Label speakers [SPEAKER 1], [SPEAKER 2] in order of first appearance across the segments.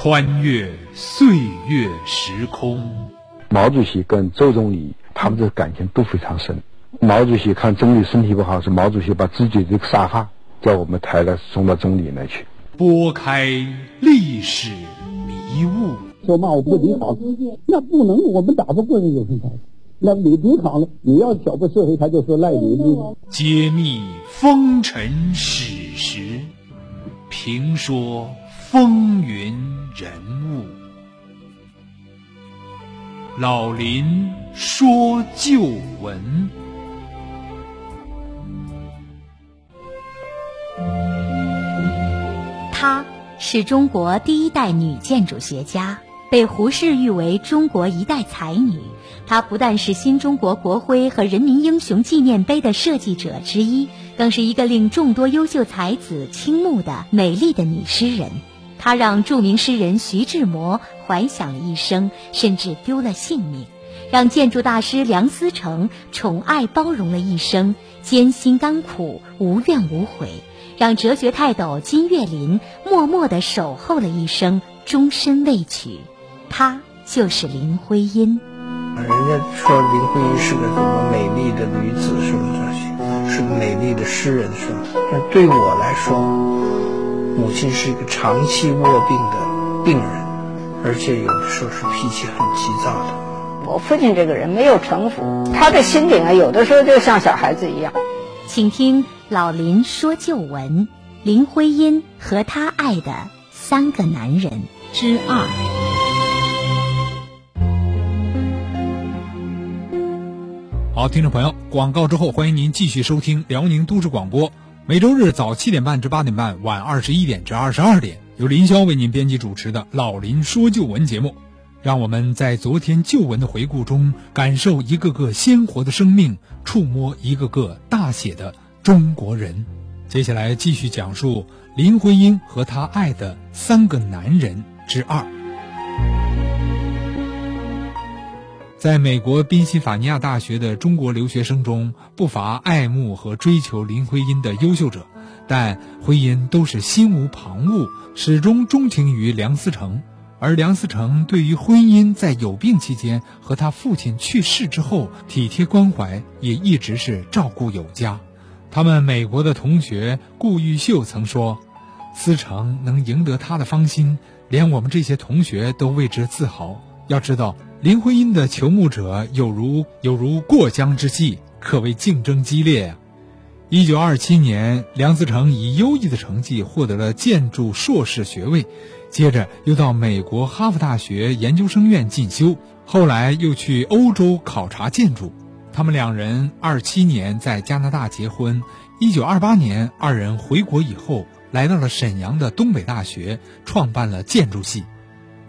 [SPEAKER 1] 穿越岁月时空。
[SPEAKER 2] 毛主席跟周总理他们的感情都非常深。毛主席看总理身体不好，是毛主席把自己这个沙发叫我们抬了送到总理那去。
[SPEAKER 1] 拨开历史迷雾，
[SPEAKER 3] 说骂我不抵抗，那不能，我们打不过人有什么？那你抵抗了，你要挑拨社会，他就说赖你。
[SPEAKER 1] 揭秘风尘史实，评说风云人物。老林说旧闻。
[SPEAKER 4] 她是中国第一代女建筑学家，被胡适誉为中国一代才女。她不但是新中国国徽和人民英雄纪念碑的设计者之一，更是一个令众多优秀才子倾慕的美丽的女诗人。他让著名诗人徐志摩怀想了一生，甚至丢了性命；让建筑大师梁思成宠爱包容了一生，艰辛甘苦，无怨无悔；让哲学泰斗金岳霖默默地守候了一生，终身未娶。她就是林徽因。
[SPEAKER 5] 人家说林徽因是个什么美丽的女子是不是，是个美丽的诗人什么。但对我来说，母亲是一个长期卧病的病人，而且有的时候是脾气很急躁的。
[SPEAKER 6] 我父亲这个人没有城府，他的心里啊，有的时候就像小孩子一样。
[SPEAKER 4] 请听老林说旧闻：林徽因和她爱的三个男人之二。
[SPEAKER 1] 好，听众朋友，广告之后，欢迎您继续收听辽宁都市广播。每周日早七点半至八点半，晚二十一点至二十二点，由林霄为您编辑主持的《老林说旧闻》节目。让我们在昨天旧闻的回顾中，感受一个个鲜活的生命，触摸一个个大写的中国人。接下来继续讲述林徽因和她爱的三个男人之二。在美国宾夕法尼亚大学的中国留学生中，不乏爱慕和追求林徽因的优秀者，但徽因都是心无旁骛，始终钟情于梁思成。而梁思成对于徽因在有病期间和他父亲去世之后体贴关怀，也一直是照顾有加。他们美国的同学顾玉秀曾说：“思成能赢得他的芳心，连我们这些同学都为之自豪。”要知道。林徽因的求慕者有如有如过江之鲫，可谓竞争激烈呀。一九二七年，梁思成以优异的成绩获得了建筑硕士学位，接着又到美国哈佛大学研究生院进修，后来又去欧洲考察建筑。他们两人二七年在加拿大结婚，一九二八年二人回国以后，来到了沈阳的东北大学，创办了建筑系。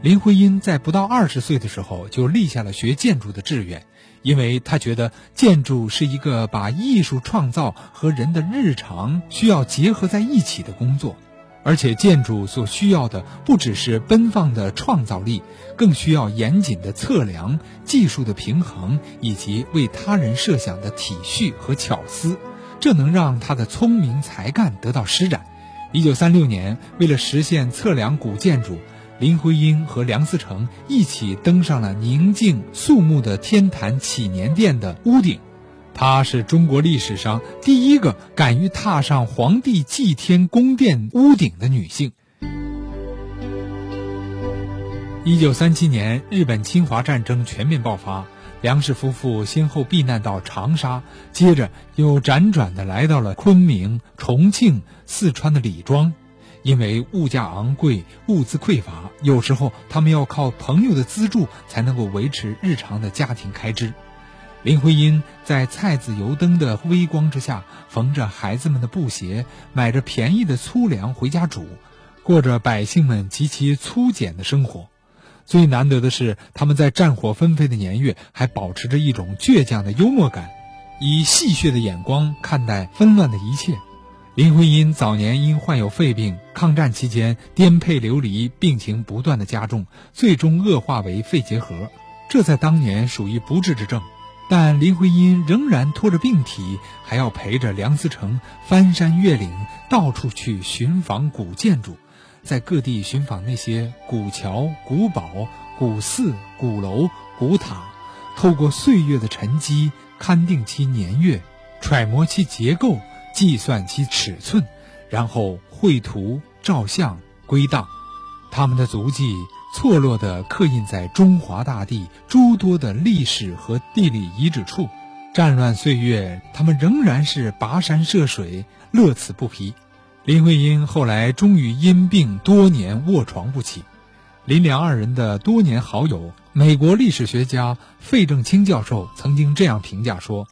[SPEAKER 1] 林徽因在不到二十岁的时候就立下了学建筑的志愿，因为她觉得建筑是一个把艺术创造和人的日常需要结合在一起的工作，而且建筑所需要的不只是奔放的创造力，更需要严谨的测量、技术的平衡以及为他人设想的体恤和巧思，这能让她的聪明才干得到施展。一九三六年，为了实现测量古建筑。林徽因和梁思成一起登上了宁静肃穆的天坛祈年殿的屋顶，她是中国历史上第一个敢于踏上皇帝祭天宫殿屋顶的女性。一九三七年，日本侵华战争全面爆发，梁氏夫妇先后避难到长沙，接着又辗转的来到了昆明、重庆、四川的李庄。因为物价昂贵，物资匮乏，有时候他们要靠朋友的资助才能够维持日常的家庭开支。林徽因在菜籽油灯的微光之下，缝着孩子们的布鞋，买着便宜的粗粮回家煮，过着百姓们极其粗简的生活。最难得的是，他们在战火纷飞的年月，还保持着一种倔强的幽默感，以戏谑的眼光看待纷乱的一切。林徽因早年因患有肺病，抗战期间颠沛流离，病情不断的加重，最终恶化为肺结核，这在当年属于不治之症。但林徽因仍然拖着病体，还要陪着梁思成翻山越岭，到处去寻访古建筑。在各地寻访那些古桥、古堡、古寺、古楼、古塔，透过岁月的沉积，勘定其年月，揣摩其结构，计算其尺寸，然后绘图、照相、归档。他们的足迹错落地刻印在中华大地诸多的历史和地理遗址处。战乱岁月，他们仍然是跋山涉水，乐此不疲。林徽因后来终于因病多年卧床不起。林良二人的多年好友、美国历史学家费正清教授曾经这样评价说：“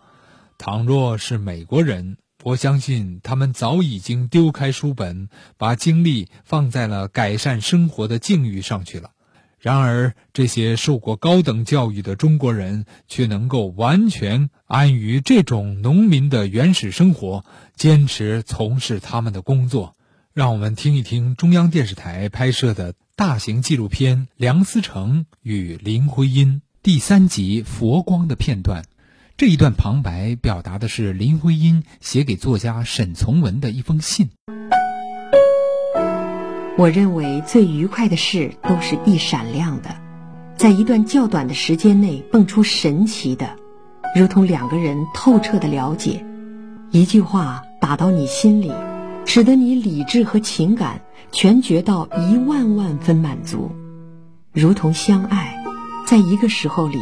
[SPEAKER 1] 倘若是美国人，我相信他们早已经丢开书本，把精力放在了改善生活的境遇上去了。”然而，这些受过高等教育的中国人却能够完全安于这种农民的原始生活，坚持从事他们的工作。让我们听一听中央电视台拍摄的大型纪录片《梁思成与林徽因》第三集《佛光》的片段。这一段旁白表达的是林徽因写给作家沈从文的一封信。
[SPEAKER 7] 我认为最愉快的事都是必闪亮的，在一段较短的时间内蹦出神奇的，如同两个人透彻的了解，一句话打到你心里，使得你理智和情感全觉到一万万分满足，如同相爱，在一个时候里，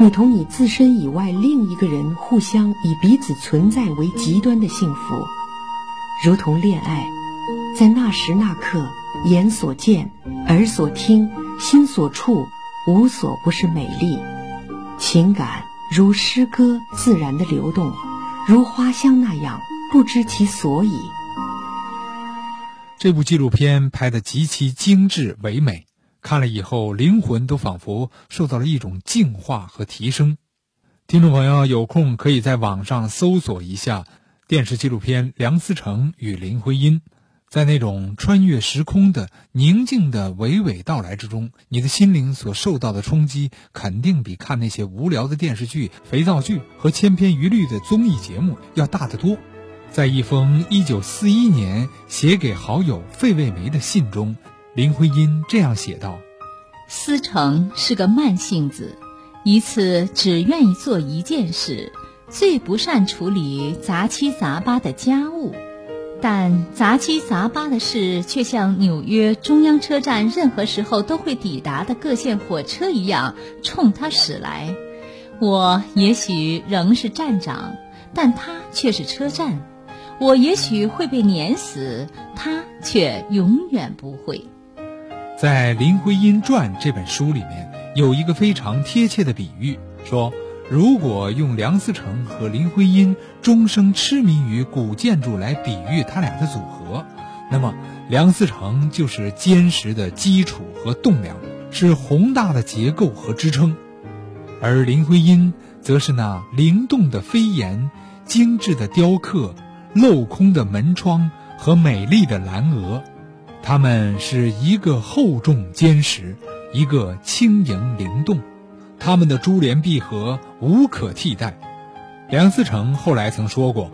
[SPEAKER 7] 你同你自身以外另一个人互相以彼此存在为极端的幸福，如同恋爱，在那时那刻。眼所见，耳所听，心所触，无所不是美丽。情感如诗歌自然的流动，如花香那样不知其所以。
[SPEAKER 1] 这部纪录片拍得极其精致唯美，看了以后灵魂都仿佛受到了一种净化和提升。听众朋友有空可以在网上搜索一下电视纪录片《梁思成与林徽因》。在那种穿越时空的宁静的娓娓道来之中，你的心灵所受到的冲击，肯定比看那些无聊的电视剧、肥皂剧和千篇一律的综艺节目要大得多。在一封1941年写给好友费慰梅的信中，林徽因这样写道：“
[SPEAKER 8] 思成是个慢性子，一次只愿意做一件事，最不善处理杂七杂八的家务。”但杂七杂八的事，却像纽约中央车站任何时候都会抵达的各线火车一样，冲他驶来。我也许仍是站长，但他却是车站。我也许会被碾死，他却永远不会。
[SPEAKER 1] 在《林徽因传》这本书里面，有一个非常贴切的比喻，说。如果用梁思成和林徽因终生痴迷于古建筑来比喻他俩的组合，那么梁思成就是坚实的基础和栋梁，是宏大的结构和支撑，而林徽因则是那灵动的飞檐、精致的雕刻、镂空的门窗和美丽的蓝额，它们是一个厚重坚实，一个轻盈灵动。他们的珠联璧合无可替代。梁思成后来曾说过，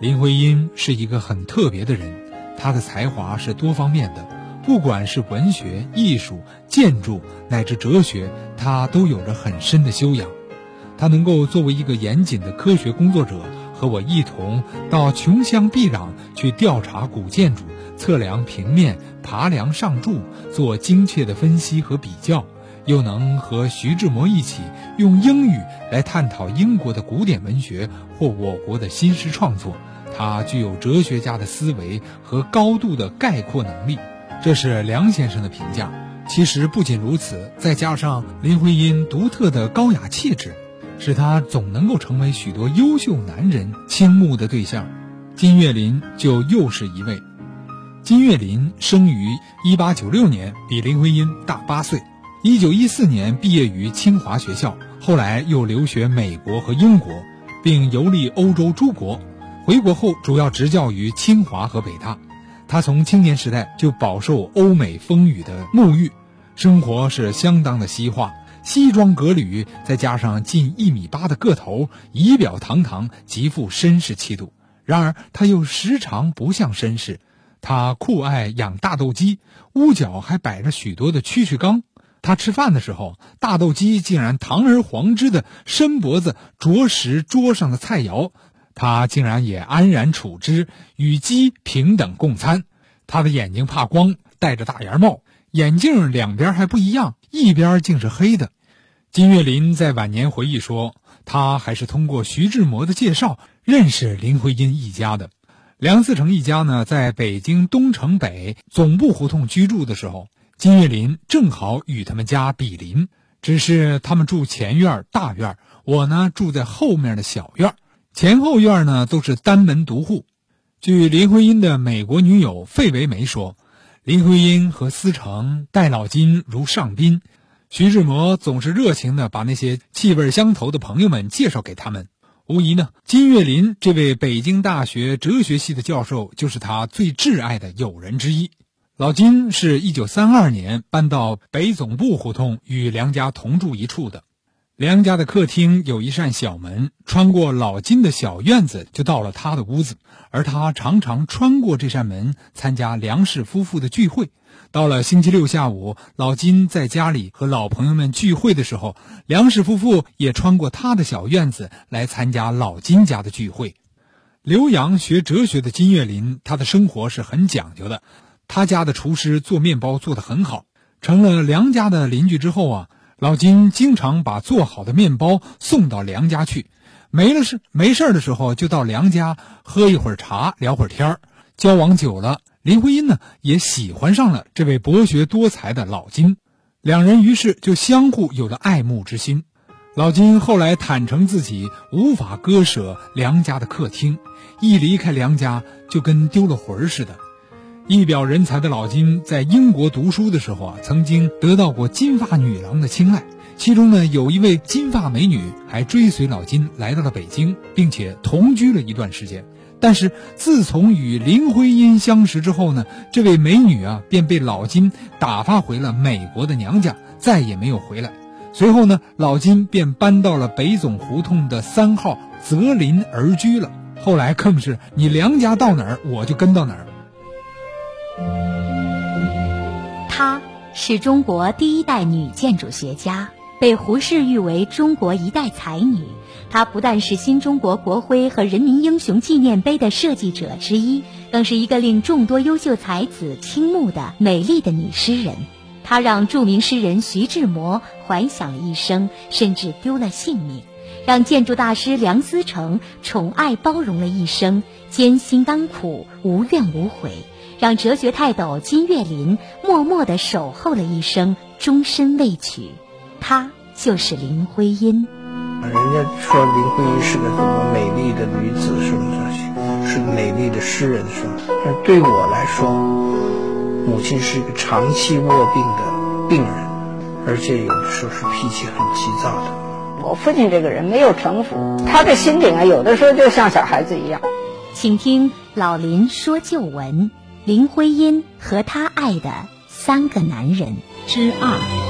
[SPEAKER 1] 林徽因是一个很特别的人，她的才华是多方面的，不管是文学、艺术、建筑乃至哲学，她都有着很深的修养。她能够作为一个严谨的科学工作者，和我一同到穷乡僻壤去调查古建筑，测量平面，爬梁上柱，做精确的分析和比较。又能和徐志摩一起用英语来探讨英国的古典文学或我国的新诗创作，他具有哲学家的思维和高度的概括能力，这是梁先生的评价。其实不仅如此，再加上林徽因独特的高雅气质，使她总能够成为许多优秀男人倾慕的对象。金岳霖就又是一位。金岳霖生于1896年，比林徽因大八岁。一九一四年毕业于清华学校，后来又留学美国和英国，并游历欧洲诸国。回国后主要执教于清华和北大。他从青年时代就饱受欧美风雨的沐浴，生活是相当的西化，西装革履，再加上近一米八的个头，仪表堂堂，极富绅士气度。然而他又时常不像绅士，他酷爱养大斗鸡，屋角还摆着许多的蛐蛐缸。他吃饭的时候，大斗鸡竟然堂而皇之的伸脖子啄食桌上的菜肴，他竟然也安然处之，与鸡平等共餐。他的眼睛怕光，戴着大檐帽，眼镜两边还不一样，一边竟是黑的。金岳霖在晚年回忆说，他还是通过徐志摩的介绍认识林徽因一家的。梁思成一家呢，在北京东城北总部胡同居住的时候。金岳霖正好与他们家比邻，只是他们住前院大院，我呢住在后面的小院，前后院呢都是单门独户。据林徽因的美国女友费维梅说，林徽因和思成待老金如上宾，徐志摩总是热情地把那些气味相投的朋友们介绍给他们。无疑呢，金岳霖这位北京大学哲学系的教授就是他最挚爱的友人之一。老金是一九三二年搬到北总部胡同，与梁家同住一处的。梁家的客厅有一扇小门，穿过老金的小院子，就到了他的屋子。而他常常穿过这扇门参加梁氏夫妇的聚会。到了星期六下午，老金在家里和老朋友们聚会的时候，梁氏夫妇也穿过他的小院子来参加老金家的聚会。留洋学哲学的金岳霖，他的生活是很讲究的。他家的厨师做面包做得很好，成了梁家的邻居之后啊，老金经常把做好的面包送到梁家去，没了事没事的时候就到梁家喝一会儿茶，聊会儿天儿。交往久了，林徽因呢也喜欢上了这位博学多才的老金，两人于是就相互有了爱慕之心。老金后来坦诚自己无法割舍梁家的客厅，一离开梁家就跟丢了魂似的。一表人才的老金在英国读书的时候啊，曾经得到过金发女郎的青睐。其中呢，有一位金发美女还追随老金来到了北京，并且同居了一段时间。但是自从与林徽因相识之后呢，这位美女啊便被老金打发回了美国的娘家，再也没有回来。随后呢，老金便搬到了北总胡同的三号泽林而居了。后来更是你梁家到哪儿，我就跟到哪儿。
[SPEAKER 4] 她是中国第一代女建筑学家，被胡适誉为中国一代才女。她不但是新中国国徽和人民英雄纪念碑的设计者之一，更是一个令众多优秀才子倾慕的美丽的女诗人。她让著名诗人徐志摩怀想了一生，甚至丢了性命；让建筑大师梁思成宠爱包容了一生，艰辛甘苦，无怨无悔。让哲学泰斗金岳霖默默地守候了一生，终身未娶，她就是林徽因。
[SPEAKER 5] 人家说林徽因是个什么美丽的女子，什么这些，是个美丽的诗人，是吧？但对我来说，母亲是一个长期卧病的病人，而且有的时候是脾气很急躁的。
[SPEAKER 6] 我父亲这个人没有城府，他的心灵啊，有的时候就像小孩子一样。
[SPEAKER 4] 请听老林说旧闻。林徽因和她爱的三个男人之二。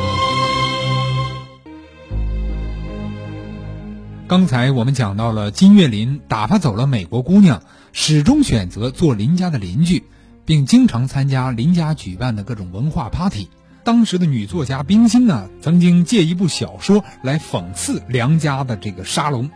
[SPEAKER 1] 刚才我们讲到了金岳霖打发走了美国姑娘，始终选择做林家的邻居，并经常参加林家举办的各种文化 party。当时的女作家冰心呢，曾经借一部小说来讽刺梁家的这个沙龙，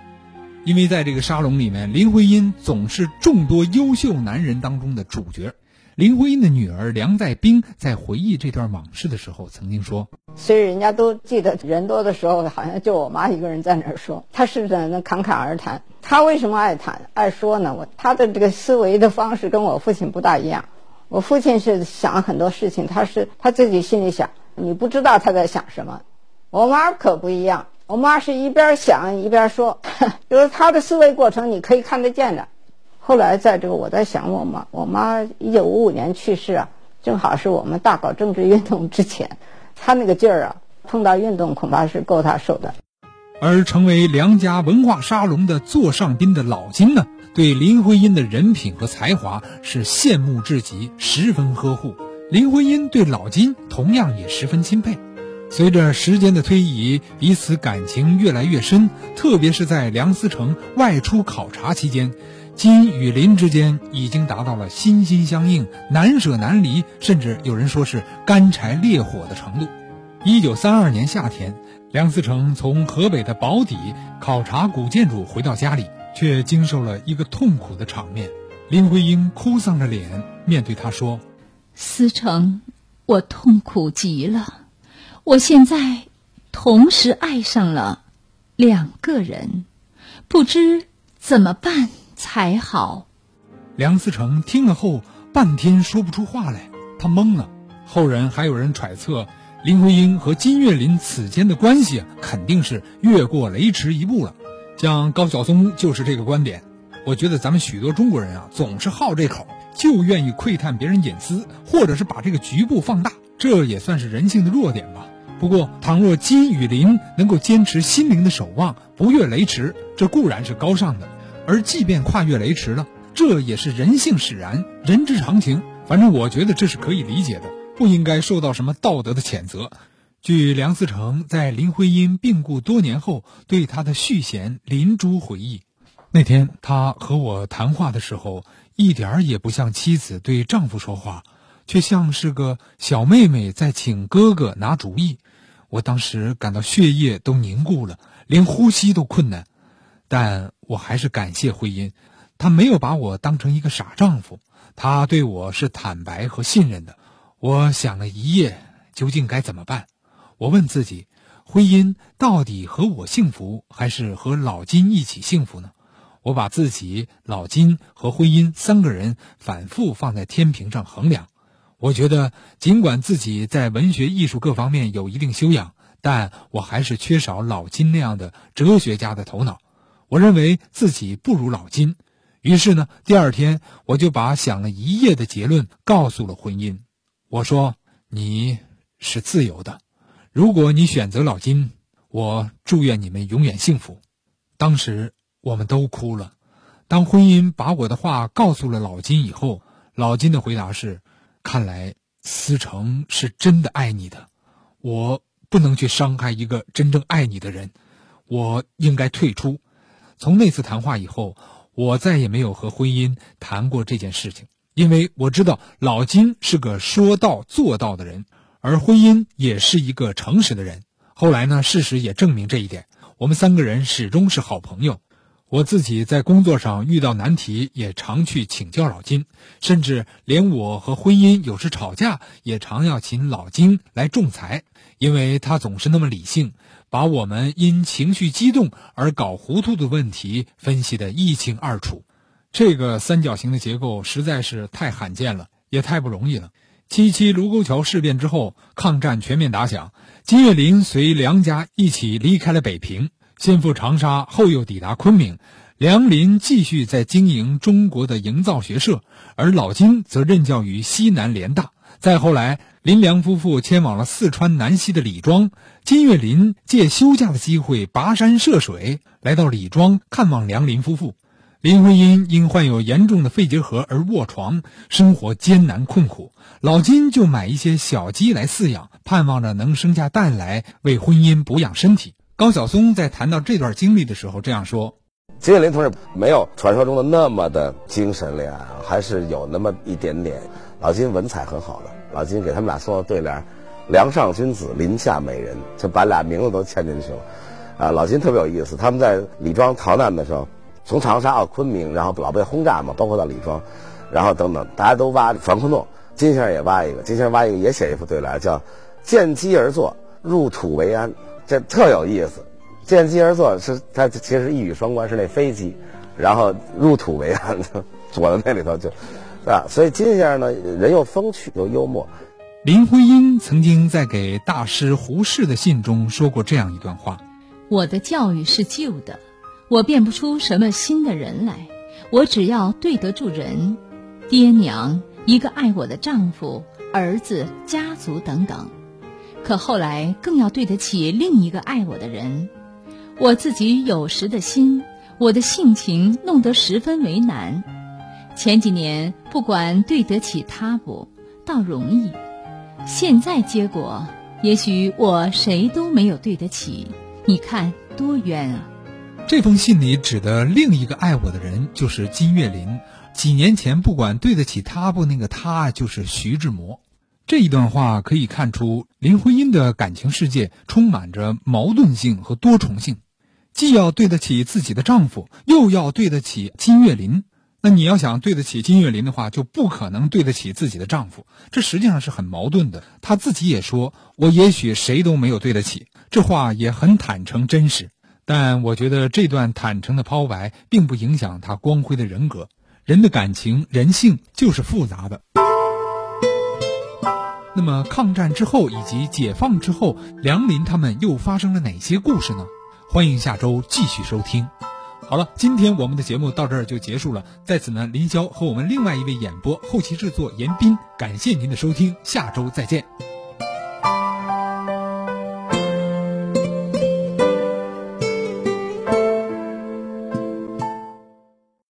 [SPEAKER 1] 因为在这个沙龙里面，林徽因总是众多优秀男人当中的主角。林徽因的女儿梁再冰在回忆这段往事的时候，曾经说：“
[SPEAKER 6] 所以人家都记得人多的时候，好像就我妈一个人在那儿说。她是在那侃侃而谈。她为什么爱谈爱说呢？我她的这个思维的方式跟我父亲不大一样。我父亲是想很多事情，他是他自己心里想，你不知道他在想什么。我妈可不一样，我妈是一边想一边说，就是她的思维过程，你可以看得见的。”后来，在这个我在想，我妈，我妈一九五五年去世啊，正好是我们大搞政治运动之前，她那个劲儿啊，碰到运动恐怕是够她受的。
[SPEAKER 1] 而成为梁家文化沙龙的座上宾的老金呢，对林徽因的人品和才华是羡慕至极，十分呵护。林徽因对老金同样也十分钦佩。随着时间的推移，彼此感情越来越深，特别是在梁思成外出考察期间。金与林之间已经达到了心心相印、难舍难离，甚至有人说是干柴烈火的程度。一九三二年夏天，梁思成从河北的宝坻考察古建筑回到家里，却经受了一个痛苦的场面。林徽因哭丧着脸面对他说：“
[SPEAKER 8] 思成，我痛苦极了，我现在同时爱上了两个人，不知怎么办。”才好。
[SPEAKER 1] 梁思成听了后，半天说不出话来，他懵了。后人还有人揣测，林徽因和金岳霖此间的关系，肯定是越过雷池一步了。像高晓松就是这个观点。我觉得咱们许多中国人啊，总是好这口，就愿意窥探别人隐私，或者是把这个局部放大，这也算是人性的弱点吧。不过，倘若金与林能够坚持心灵的守望，不越雷池，这固然是高尚的。而即便跨越雷池了，这也是人性使然，人之常情。反正我觉得这是可以理解的，不应该受到什么道德的谴责。据梁思成在林徽因病故多年后对他的续弦林珠回忆，那天他和我谈话的时候，一点儿也不像妻子对丈夫说话，却像是个小妹妹在请哥哥拿主意。我当时感到血液都凝固了，连呼吸都困难。但我还是感谢徽因，她没有把我当成一个傻丈夫，她对我是坦白和信任的。我想了一夜，究竟该怎么办？我问自己：徽因到底和我幸福，还是和老金一起幸福呢？我把自己、老金和徽因三个人反复放在天平上衡量。我觉得，尽管自己在文学艺术各方面有一定修养，但我还是缺少老金那样的哲学家的头脑。我认为自己不如老金，于是呢，第二天我就把想了一夜的结论告诉了婚姻。我说：“你是自由的，如果你选择老金，我祝愿你们永远幸福。”当时我们都哭了。当婚姻把我的话告诉了老金以后，老金的回答是：“看来思成是真的爱你的，我不能去伤害一个真正爱你的人，我应该退出。”从那次谈话以后，我再也没有和婚姻谈过这件事情，因为我知道老金是个说到做到的人，而婚姻也是一个诚实的人。后来呢，事实也证明这一点，我们三个人始终是好朋友。我自己在工作上遇到难题，也常去请教老金，甚至连我和婚姻有时吵架，也常要请老金来仲裁，因为他总是那么理性。把我们因情绪激动而搞糊涂的问题分析得一清二楚，这个三角形的结构实在是太罕见了，也太不容易了。七七卢沟桥事变之后，抗战全面打响，金岳霖随梁家一起离开了北平，先赴长沙，后又抵达昆明。梁林继续在经营中国的营造学社，而老金则任教于西南联大。再后来，林良夫妇迁往了四川南溪的李庄。金岳霖借休假的机会跋山涉水来到李庄看望梁林夫妇。林徽因因患有严重的肺结核而卧床，生活艰难困苦。老金就买一些小鸡来饲养，盼望着能生下蛋来为婚姻补养身体。高晓松在谈到这段经历的时候这样说：“
[SPEAKER 9] 金岳霖同志没有传说中的那么的精神恋爱，还是有那么一点点。老金文采很好的。”老金给他们俩送的对联：“梁上君子，林下美人”，就把俩名字都嵌进去了。啊，老金特别有意思。他们在李庄逃难的时候，从长沙到昆明，然后老被轰炸嘛，包括到李庄，然后等等，大家都挖防空洞。金先生也挖一个，金先生挖一个也写一副对联，叫“见机而作，入土为安”，这特有意思。见机而作是他其实一语双关，是那飞机，然后入土为安，躲在那里头就。啊，所以金先生呢，人又风趣又幽默。
[SPEAKER 1] 林徽因曾经在给大师胡适的信中说过这样一段话：“
[SPEAKER 8] 我的教育是旧的，我变不出什么新的人来。我只要对得住人，爹娘，一个爱我的丈夫、儿子、家族等等。可后来更要对得起另一个爱我的人。我自己有时的心，我的性情弄得十分为难。”前几年不管对得起他不，倒容易；现在结果，也许我谁都没有对得起。你看多冤啊！
[SPEAKER 1] 这封信里指的另一个爱我的人就是金岳霖。几年前，不管对得起他不，那个他就是徐志摩。这一段话可以看出，林徽因的感情世界充满着矛盾性和多重性，既要对得起自己的丈夫，又要对得起金岳霖。那你要想对得起金岳霖的话，就不可能对得起自己的丈夫，这实际上是很矛盾的。她自己也说：“我也许谁都没有对得起。”这话也很坦诚真实。但我觉得这段坦诚的抛白，并不影响她光辉的人格。人的感情、人性就是复杂的。那么，抗战之后以及解放之后，梁林他们又发生了哪些故事呢？欢迎下周继续收听。好了，今天我们的节目到这儿就结束了。在此呢，林霄和我们另外一位演播、后期制作严斌，感谢您的收听，下周再见。